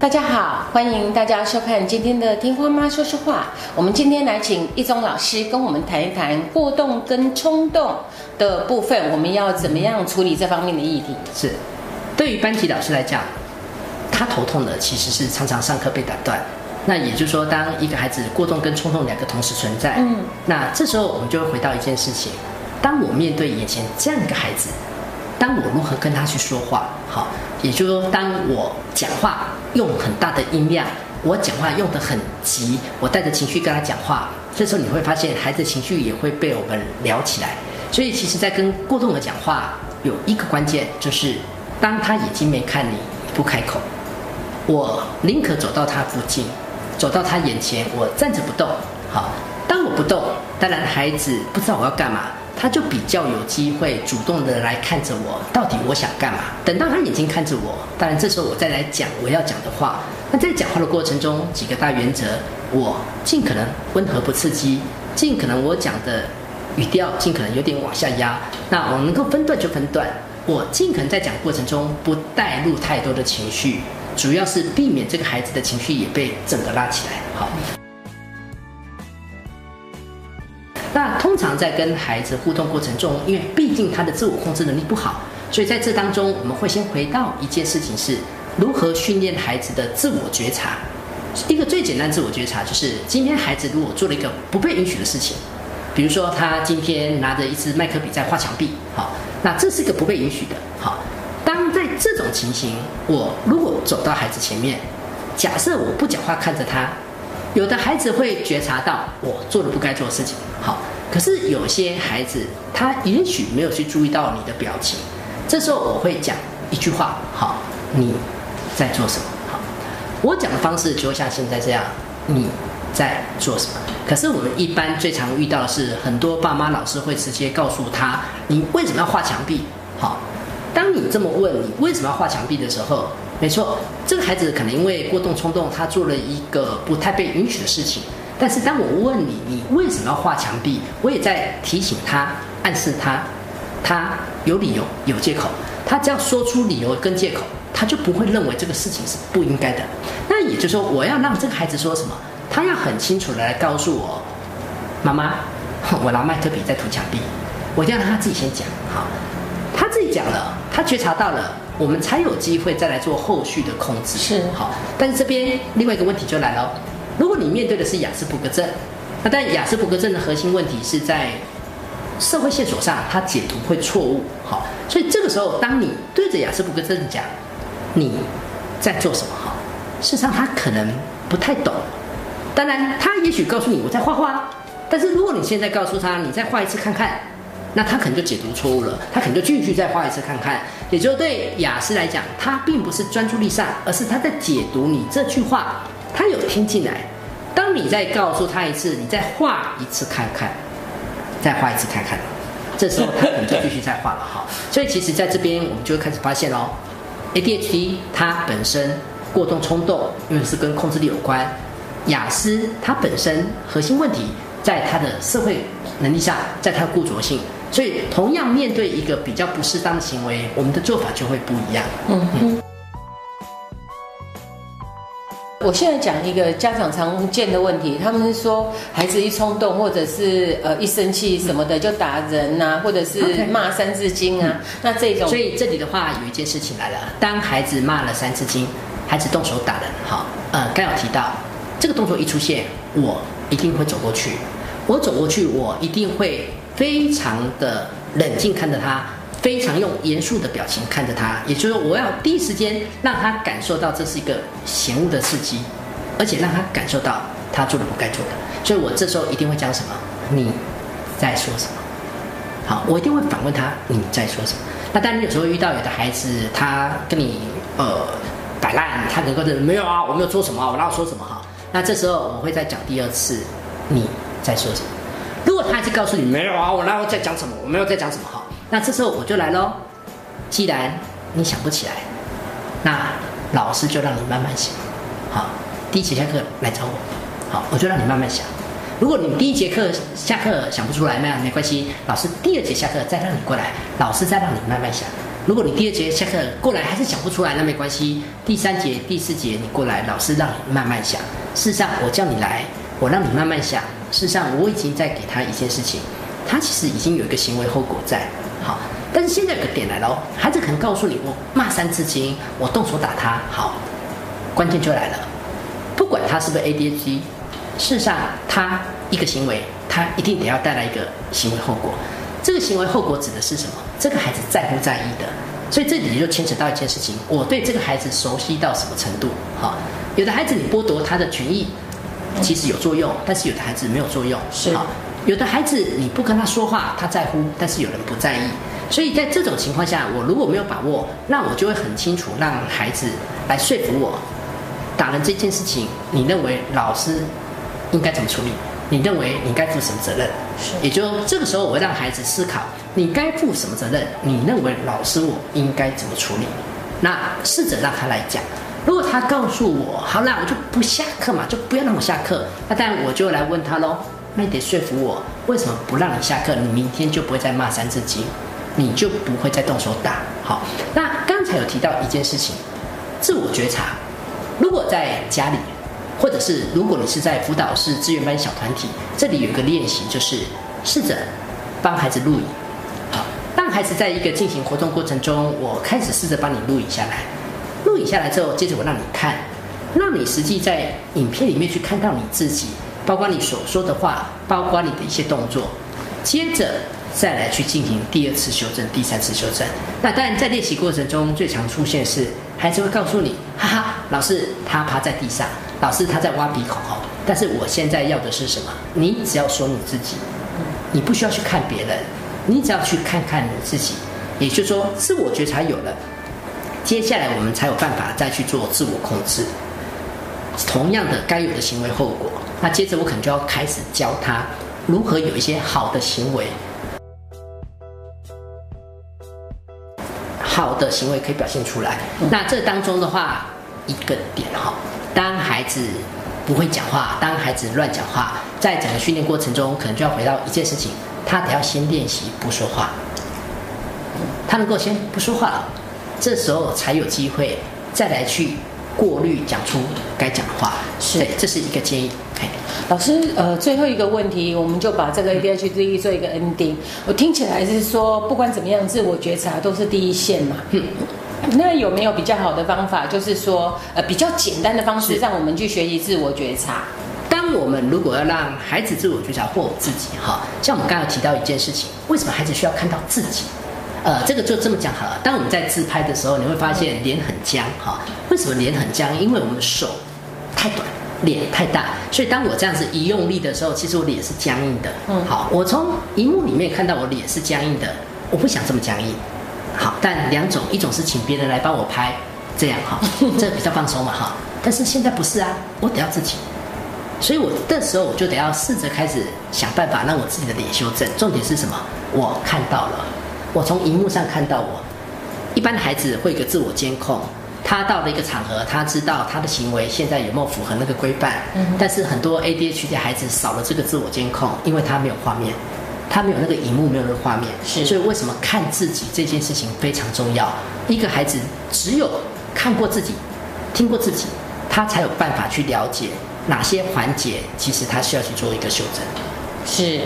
大家好，欢迎大家收看今天的《听花妈说说话》。我们今天来请一中老师跟我们谈一谈过动跟冲动的部分，我们要怎么样处理这方面的议题？是，对于班级老师来讲，他头痛的其实是常常上课被打断。那也就是说，当一个孩子过动跟冲动两个同时存在，嗯，那这时候我们就会回到一件事情：当我面对眼前这样一个孩子，当我如何跟他去说话？好。也就是说，当我讲话用很大的音量，我讲话用得很急，我带着情绪跟他讲话，这时候你会发现孩子情绪也会被我们聊起来。所以，其实，在跟过动的讲话，有一个关键就是，当他眼睛没看你，不开口，我宁可走到他附近，走到他眼前，我站着不动。好，当我不动，当然孩子不知道我要干嘛。他就比较有机会主动的来看着我，到底我想干嘛？等到他眼睛看着我，当然这时候我再来讲我要讲的话。那在讲话的过程中，几个大原则，我尽可能温和不刺激，尽可能我讲的语调尽可能有点往下压。那我能够分段就分段，我尽可能在讲过程中不带入太多的情绪，主要是避免这个孩子的情绪也被整个拉起来。好。常在跟孩子互动过程中，因为毕竟他的自我控制能力不好，所以在这当中，我们会先回到一件事情：是如何训练孩子的自我觉察。一个最简单自我觉察，就是今天孩子如果做了一个不被允许的事情，比如说他今天拿着一支麦克笔在画墙壁，好，那这是一个不被允许的。好，当在这种情形，我如果走到孩子前面，假设我不讲话看着他。有的孩子会觉察到我做了不该做的事情，好，可是有些孩子他也许没有去注意到你的表情，这时候我会讲一句话，好，你在做什么？好，我讲的方式就会像现在这样，你在做什么？可是我们一般最常遇到的是，很多爸妈老师会直接告诉他，你为什么要画墙壁？好，当你这么问你为什么要画墙壁的时候。没错，这个孩子可能因为过动冲动，他做了一个不太被允许的事情。但是当我问你，你为什么要画墙壁？我也在提醒他，暗示他，他有理由、有借口。他只要说出理由跟借口，他就不会认为这个事情是不应该的。那也就是说，我要让这个孩子说什么？他要很清楚的来告诉我，妈妈，我拿麦克笔在涂墙壁。我一定要让他自己先讲，好，他自己讲了，他觉察到了。我们才有机会再来做后续的控制。是好，但是这边另外一个问题就来了，如果你面对的是雅斯伯格症，那但雅斯伯格症的核心问题是在社会线索上，它解读会错误。好，所以这个时候，当你对着雅斯伯格症讲你在做什么，哈，事实上他可能不太懂。当然，他也许告诉你我在画画，但是如果你现在告诉他你再画一次看看。那他可能就解读错误了，他可能就继续再画一次看看。也就对雅思来讲，他并不是专注力上，而是他在解读你这句话，他有听进来。当你再告诉他一次，你再画一次看看，再画一次看看，这时候他可能就继续再画了哈。所以其实在这边我们就会开始发现哦，ADHD 它本身过动冲动，因为是跟控制力有关。雅思它本身核心问题在它的社会能力上，在它的固着性。所以，同样面对一个比较不适当的行为，我们的做法就会不一样。嗯嗯。我现在讲一个家长常见的问题，他们是说孩子一冲动或者是呃一生气什么的就打人呐，或者是骂三字经啊。那这种，所以这里的话有一件事情来了：当孩子骂了三字经，孩子动手打人，好，呃，刚有提到这个动作一出现，我一定会走过去。我走过去，我一定会。非常的冷静看着他，非常用严肃的表情看着他，也就是说，我要第一时间让他感受到这是一个嫌恶的刺激，而且让他感受到他做了不该做的。所以我这时候一定会讲什么？你在说什么？好，我一定会反问他你在说什么。那当然，有时候遇到有的孩子他跟你呃摆烂，他能够认没有啊，我没有做什么，我哪有说什么哈？那这时候我会再讲第二次你在说什么。如果他还是告诉你没有啊，我那我在讲什么？我没有在讲什么哈。那这时候我就来喽。既然你想不起来，那老师就让你慢慢想。好，第一节下课来找我。好，我就让你慢慢想。如果你第一节课下课想不出来，那没关系。老师第二节下课再让你过来，老师再让你慢慢想。如果你第二节下课过来还是想不出来，那没关系。第三节、第四节你过来，老师让你慢慢想。事实上，我叫你来，我让你慢慢想。事实上，我已经在给他一件事情，他其实已经有一个行为后果在。好，但是现在有个点来了哦，孩子可能告诉你，我骂三字经，我动手打他。好，关键就来了，不管他是不是 ADHD，事实上他一个行为，他一定得要带来一个行为后果。这个行为后果指的是什么？这个孩子在乎在意的？所以这里就牵扯到一件事情：我对这个孩子熟悉到什么程度？哈，有的孩子你剥夺他的权益，其实有作用；但是有的孩子没有作用。是。有的孩子你不跟他说话，他在乎；但是有人不在意。所以在这种情况下，我如果没有把握，那我就会很清楚让孩子来说服我，打人这件事情，你认为老师应该怎么处理？你认为你该负什么责任？是，也就这个时候，我会让孩子思考，你该负什么责任？你认为老师我应该怎么处理？那试着让他来讲。如果他告诉我，好啦，我就不下课嘛，就不要让我下课。那当然我就来问他喽。那你得说服我，为什么不让你下课？你明天就不会再骂三字经，你就不会再动手打。好，那刚才有提到一件事情，自我觉察。如果在家里。或者是，如果你是在辅导室、资源班小团体，这里有一个练习，就是试着帮孩子录影。好，让孩子在一个进行活动过程中，我开始试着帮你录影下来。录影下来之后，接着我让你看，让你实际在影片里面去看到你自己，包括你所说的话，包括你的一些动作。接着再来去进行第二次修正、第三次修正。那当然，在练习过程中最常出现是，孩子会告诉你：“哈哈，老师他趴在地上。”老师他在挖鼻孔哦，但是我现在要的是什么？你只要说你自己，你不需要去看别人，你只要去看看你自己。也就是说，自我觉察有了，接下来我们才有办法再去做自我控制。同样的，该有的行为后果，那接着我可能就要开始教他如何有一些好的行为，好的行为可以表现出来。那这当中的话，一个点哈。当孩子不会讲话，当孩子乱讲话，在整个训练过程中，可能就要回到一件事情，他得要先练习不说话。他能够先不说话了，这时候才有机会再来去过滤讲出该讲的话。是，这是一个建议。老师，呃，最后一个问题，我们就把这个 ADHD 做一个 ending。我听起来是说，不管怎么样，自我觉察都是第一线嘛。那有没有比较好的方法，就是说，呃，比较简单的方式，让我们去学习自我觉察？当我们如果要让孩子自我觉察或我自己，哈，像我们刚刚提到一件事情，为什么孩子需要看到自己？呃，这个就这么讲好了。当我们在自拍的时候，你会发现脸很僵，哈，为什么脸很僵？因为我们手太短，脸太大，所以当我这样子一用力的时候，其实我脸是僵硬的。嗯，好，我从荧幕里面看到我脸是僵硬的，我不想这么僵硬。好，但两种，一种是请别人来帮我拍，这样哈，这比较放松嘛哈。但是现在不是啊，我得要自己，所以我这时候我就得要试着开始想办法让我自己的脸修正。重点是什么？我看到了，我从荧幕上看到我。一般的孩子会有个自我监控，他到了一个场合，他知道他的行为现在有没有符合那个规范。嗯。但是很多 ADHD 孩子少了这个自我监控，因为他没有画面。他没有那个荧幕，没有那个画面，是，所以为什么看自己这件事情非常重要？一个孩子只有看过自己，听过自己，他才有办法去了解哪些环节，其实他需要去做一个修正。是。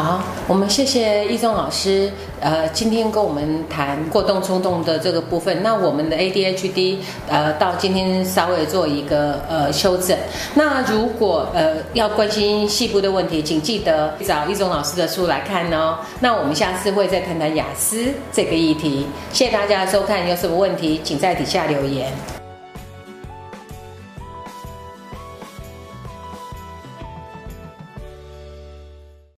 好，我们谢谢易中老师。呃，今天跟我们谈过动冲动的这个部分。那我们的 ADHD，呃，到今天稍微做一个呃修正。那如果呃要关心细部的问题，请记得找易中老师的书来看哦。那我们下次会再谈谈雅思这个议题。谢谢大家的收看，有什么问题请在底下留言。